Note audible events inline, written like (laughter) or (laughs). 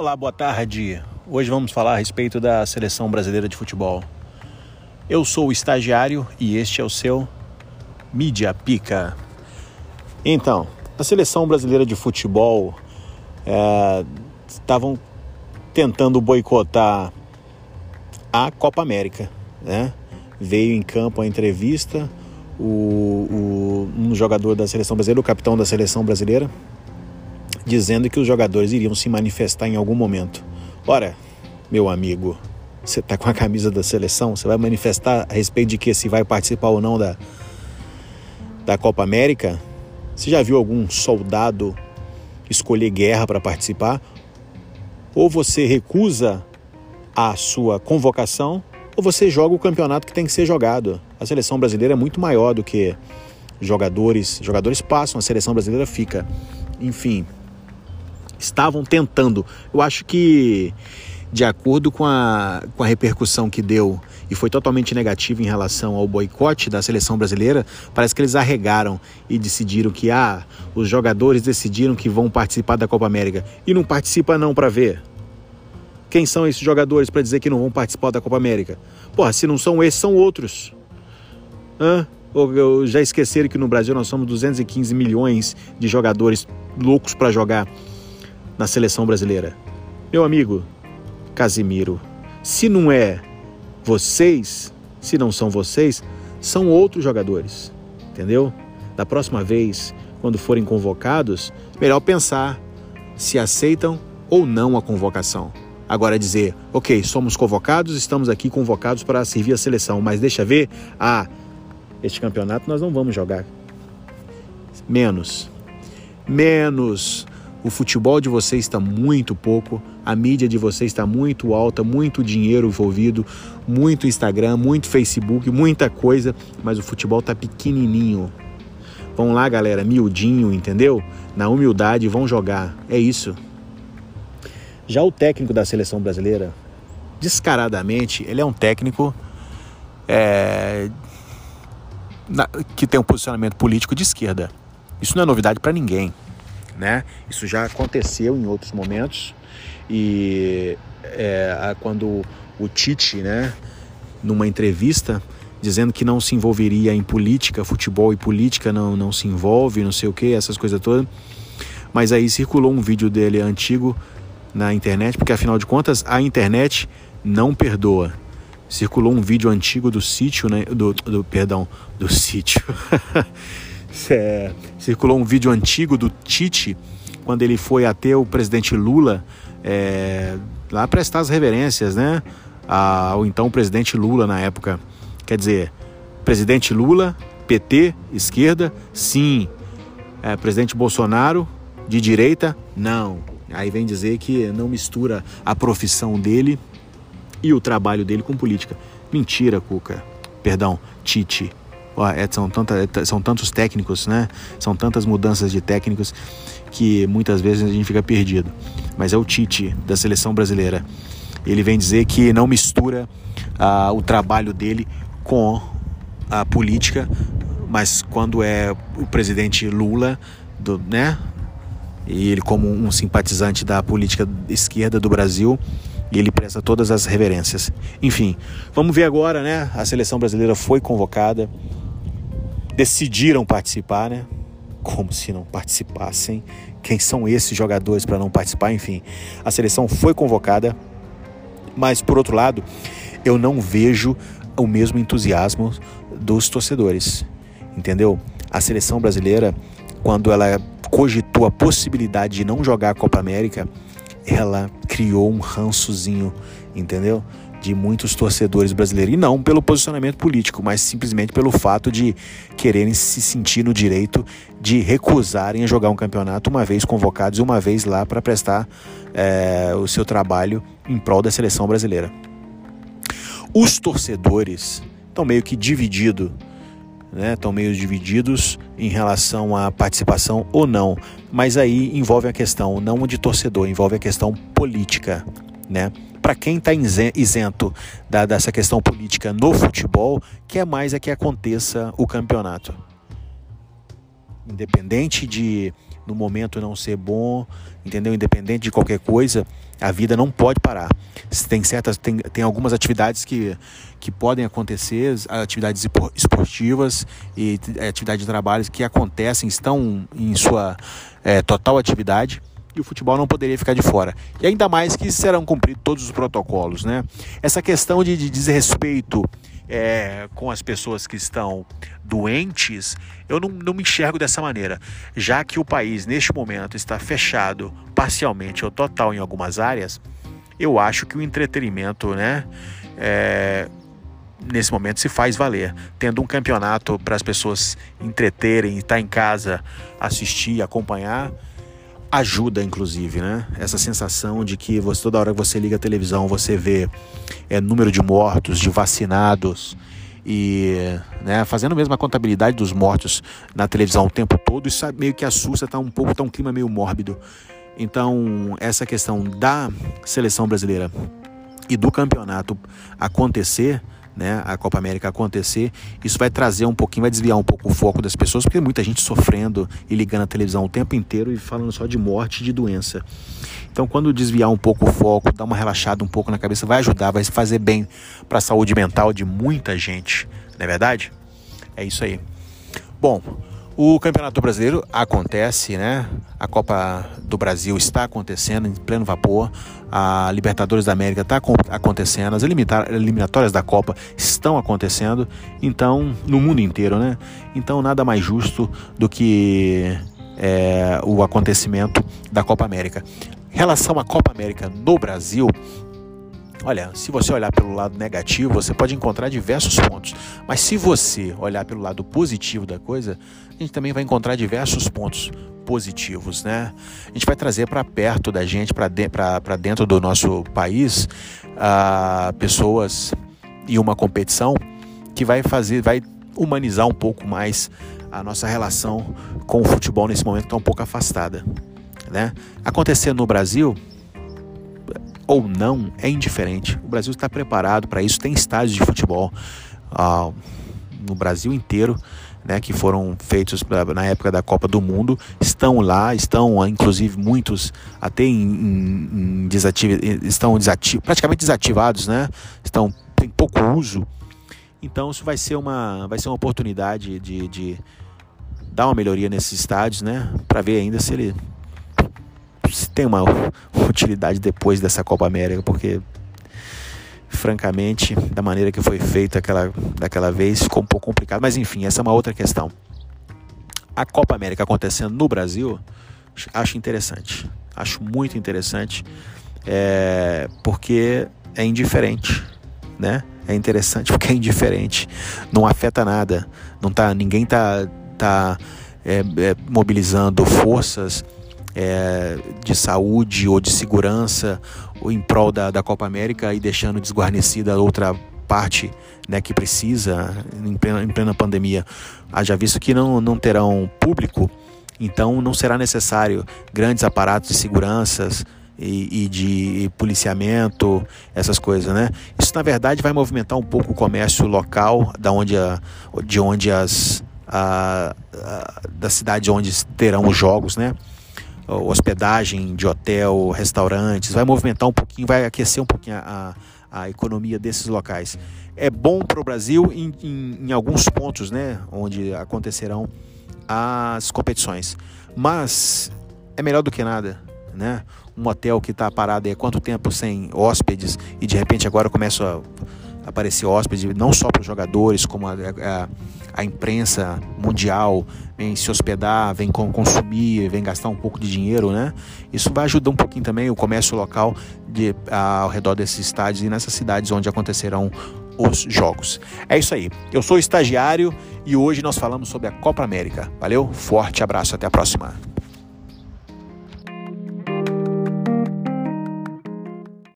Olá, boa tarde. Hoje vamos falar a respeito da seleção brasileira de futebol. Eu sou o estagiário e este é o seu Mídia Pica. Então, a seleção brasileira de futebol estavam é, tentando boicotar a Copa América, né? Veio em campo a entrevista o, o, um jogador da seleção brasileira, o capitão da seleção brasileira, dizendo que os jogadores iriam se manifestar em algum momento. Ora, meu amigo, você está com a camisa da seleção, você vai manifestar a respeito de que se vai participar ou não da, da Copa América? Você já viu algum soldado escolher guerra para participar? Ou você recusa a sua convocação, ou você joga o campeonato que tem que ser jogado. A seleção brasileira é muito maior do que jogadores. Jogadores passam, a seleção brasileira fica. Enfim, estavam tentando. Eu acho que, de acordo com a, com a repercussão que deu e foi totalmente negativa em relação ao boicote da seleção brasileira, parece que eles arregaram e decidiram que ah, os jogadores decidiram que vão participar da Copa América e não participa não para ver. Quem são esses jogadores para dizer que não vão participar da Copa América? Porra, se não são esses, são outros. Hã? Ou já esqueceram que no Brasil nós somos 215 milhões de jogadores loucos para jogar na seleção brasileira. Meu amigo Casimiro, se não é vocês, se não são vocês, são outros jogadores, entendeu? Da próxima vez, quando forem convocados, melhor pensar se aceitam ou não a convocação. Agora dizer, ok, somos convocados, estamos aqui convocados para servir a seleção, mas deixa ver, ah, este campeonato nós não vamos jogar. Menos. Menos. O futebol de vocês está muito pouco, a mídia de vocês está muito alta, muito dinheiro envolvido, muito Instagram, muito Facebook, muita coisa, mas o futebol está pequenininho. Vão lá, galera, miudinho, entendeu? Na humildade, vão jogar. É isso. Já o técnico da seleção brasileira, descaradamente, ele é um técnico é, que tem um posicionamento político de esquerda. Isso não é novidade para ninguém né? Isso já aconteceu em outros momentos e é, quando o Tite, né, numa entrevista dizendo que não se envolveria em política, futebol e política não, não se envolve, não sei o que, essas coisas todas. Mas aí circulou um vídeo dele antigo na internet, porque afinal de contas a internet não perdoa. Circulou um vídeo antigo do sítio, né? Do, do perdão, do sítio. (laughs) É, circulou um vídeo antigo do Tite, quando ele foi até o presidente Lula é, lá prestar as reverências, né? Ao então presidente Lula na época. Quer dizer, presidente Lula, PT, esquerda, sim. É, presidente Bolsonaro, de direita, não. Aí vem dizer que não mistura a profissão dele e o trabalho dele com política. Mentira, Cuca. Perdão, Tite. É, são, tanta, é, são tantos técnicos, né? São tantas mudanças de técnicos que muitas vezes a gente fica perdido. Mas é o Tite da seleção brasileira. Ele vem dizer que não mistura uh, o trabalho dele com a política, mas quando é o presidente Lula, do, né? E ele como um simpatizante da política esquerda do Brasil, ele presta todas as reverências. Enfim, vamos ver agora, né? A seleção brasileira foi convocada decidiram participar, né? Como se não participassem. Quem são esses jogadores para não participar? Enfim, a seleção foi convocada, mas por outro lado, eu não vejo o mesmo entusiasmo dos torcedores, entendeu? A seleção brasileira, quando ela cogitou a possibilidade de não jogar a Copa América, ela criou um rançozinho, entendeu? De muitos torcedores brasileiros. E não pelo posicionamento político, mas simplesmente pelo fato de quererem se sentir no direito de recusarem a jogar um campeonato uma vez convocados uma vez lá para prestar é, o seu trabalho em prol da seleção brasileira. Os torcedores estão meio que divididos. Né, estão meio divididos em relação à participação ou não, mas aí envolve a questão não de torcedor, envolve a questão política, né? Para quem está isento da, dessa questão política no futebol, quer mais é que aconteça o campeonato. Independente de no momento não ser bom, entendeu? Independente de qualquer coisa, a vida não pode parar. Tem certas tem, tem algumas atividades que, que podem acontecer, atividades esportivas e atividades de trabalho que acontecem, estão em sua é, total atividade e o futebol não poderia ficar de fora. E ainda mais que serão cumpridos todos os protocolos, né? Essa questão de, de desrespeito é, com as pessoas que estão doentes, eu não, não me enxergo dessa maneira. Já que o país, neste momento, está fechado parcialmente ou total em algumas áreas, eu acho que o entretenimento, né? É, nesse momento se faz valer. Tendo um campeonato para as pessoas entreterem, estar em casa, assistir, acompanhar, ajuda, inclusive, né? Essa sensação de que você, toda hora que você liga a televisão, você vê é, número de mortos, de vacinados e né, fazendo mesmo a contabilidade dos mortos na televisão o tempo todo, isso meio que assusta, tá um pouco, tá um clima meio mórbido. Então, essa questão da seleção brasileira e do campeonato acontecer né, a Copa América acontecer, isso vai trazer um pouquinho, vai desviar um pouco o foco das pessoas, porque muita gente sofrendo e ligando a televisão o tempo inteiro e falando só de morte e de doença. Então, quando desviar um pouco o foco, dar uma relaxada um pouco na cabeça, vai ajudar, vai fazer bem para a saúde mental de muita gente, não é verdade? É isso aí. Bom, o Campeonato Brasileiro acontece, né? A Copa do Brasil está acontecendo em pleno vapor. A Libertadores da América está acontecendo. As eliminatórias da Copa estão acontecendo. Então, no mundo inteiro, né? Então, nada mais justo do que é, o acontecimento da Copa América. Em relação à Copa América no Brasil, Olha, se você olhar pelo lado negativo, você pode encontrar diversos pontos. Mas se você olhar pelo lado positivo da coisa, a gente também vai encontrar diversos pontos positivos, né? A gente vai trazer para perto da gente, para de, dentro do nosso país, uh, pessoas e uma competição que vai fazer, vai humanizar um pouco mais a nossa relação com o futebol nesse momento que está um pouco afastada, né? Acontecendo no Brasil, ou não é indiferente. O Brasil está preparado para isso, tem estádios de futebol ah, no Brasil inteiro. Né, que foram feitos na época da Copa do Mundo, estão lá, estão inclusive muitos até em, em, em desativ estão desativ praticamente desativados, né? Estão tem pouco uso. Então isso vai ser uma vai ser uma oportunidade de, de dar uma melhoria nesses estádios, né? Para ver ainda se ele se tem uma utilidade depois dessa Copa América, porque francamente, da maneira que foi feita aquela, daquela vez, ficou um pouco complicado. Mas enfim, essa é uma outra questão. A Copa América acontecendo no Brasil, acho interessante. Acho muito interessante, é, porque é indiferente, né? É interessante porque é indiferente, não afeta nada, não tá, ninguém tá, tá é, é, mobilizando forças é, de saúde ou de segurança ou em prol da, da Copa América e deixando desguarnecida outra parte né, que precisa em plena, em plena pandemia. Haja visto que não, não terão público, então não será necessário grandes aparatos de seguranças e, e, de policiamento, essas coisas, né? Isso na verdade vai movimentar um pouco o comércio local, da onde a, de onde as a, a, da cidade onde terão os jogos, né? Hospedagem de hotel, restaurantes, vai movimentar um pouquinho, vai aquecer um pouquinho a, a economia desses locais. É bom para o Brasil em, em, em, alguns pontos, né, onde acontecerão as competições, mas é melhor do que nada, né? Um hotel que está parado há quanto tempo sem hóspedes e de repente agora começa a aparecer hóspedes, não só para os jogadores, como a, a, a, imprensa mundial vem se hospedar, vem consumir, vem gastar um pouco de dinheiro, né? Isso vai ajudar um pouquinho também o comércio local de, ao redor desses estádios e nessas cidades onde acontecerão os jogos. É isso aí. Eu sou estagiário e hoje nós falamos sobre a Copa América. Valeu, forte abraço, até a próxima.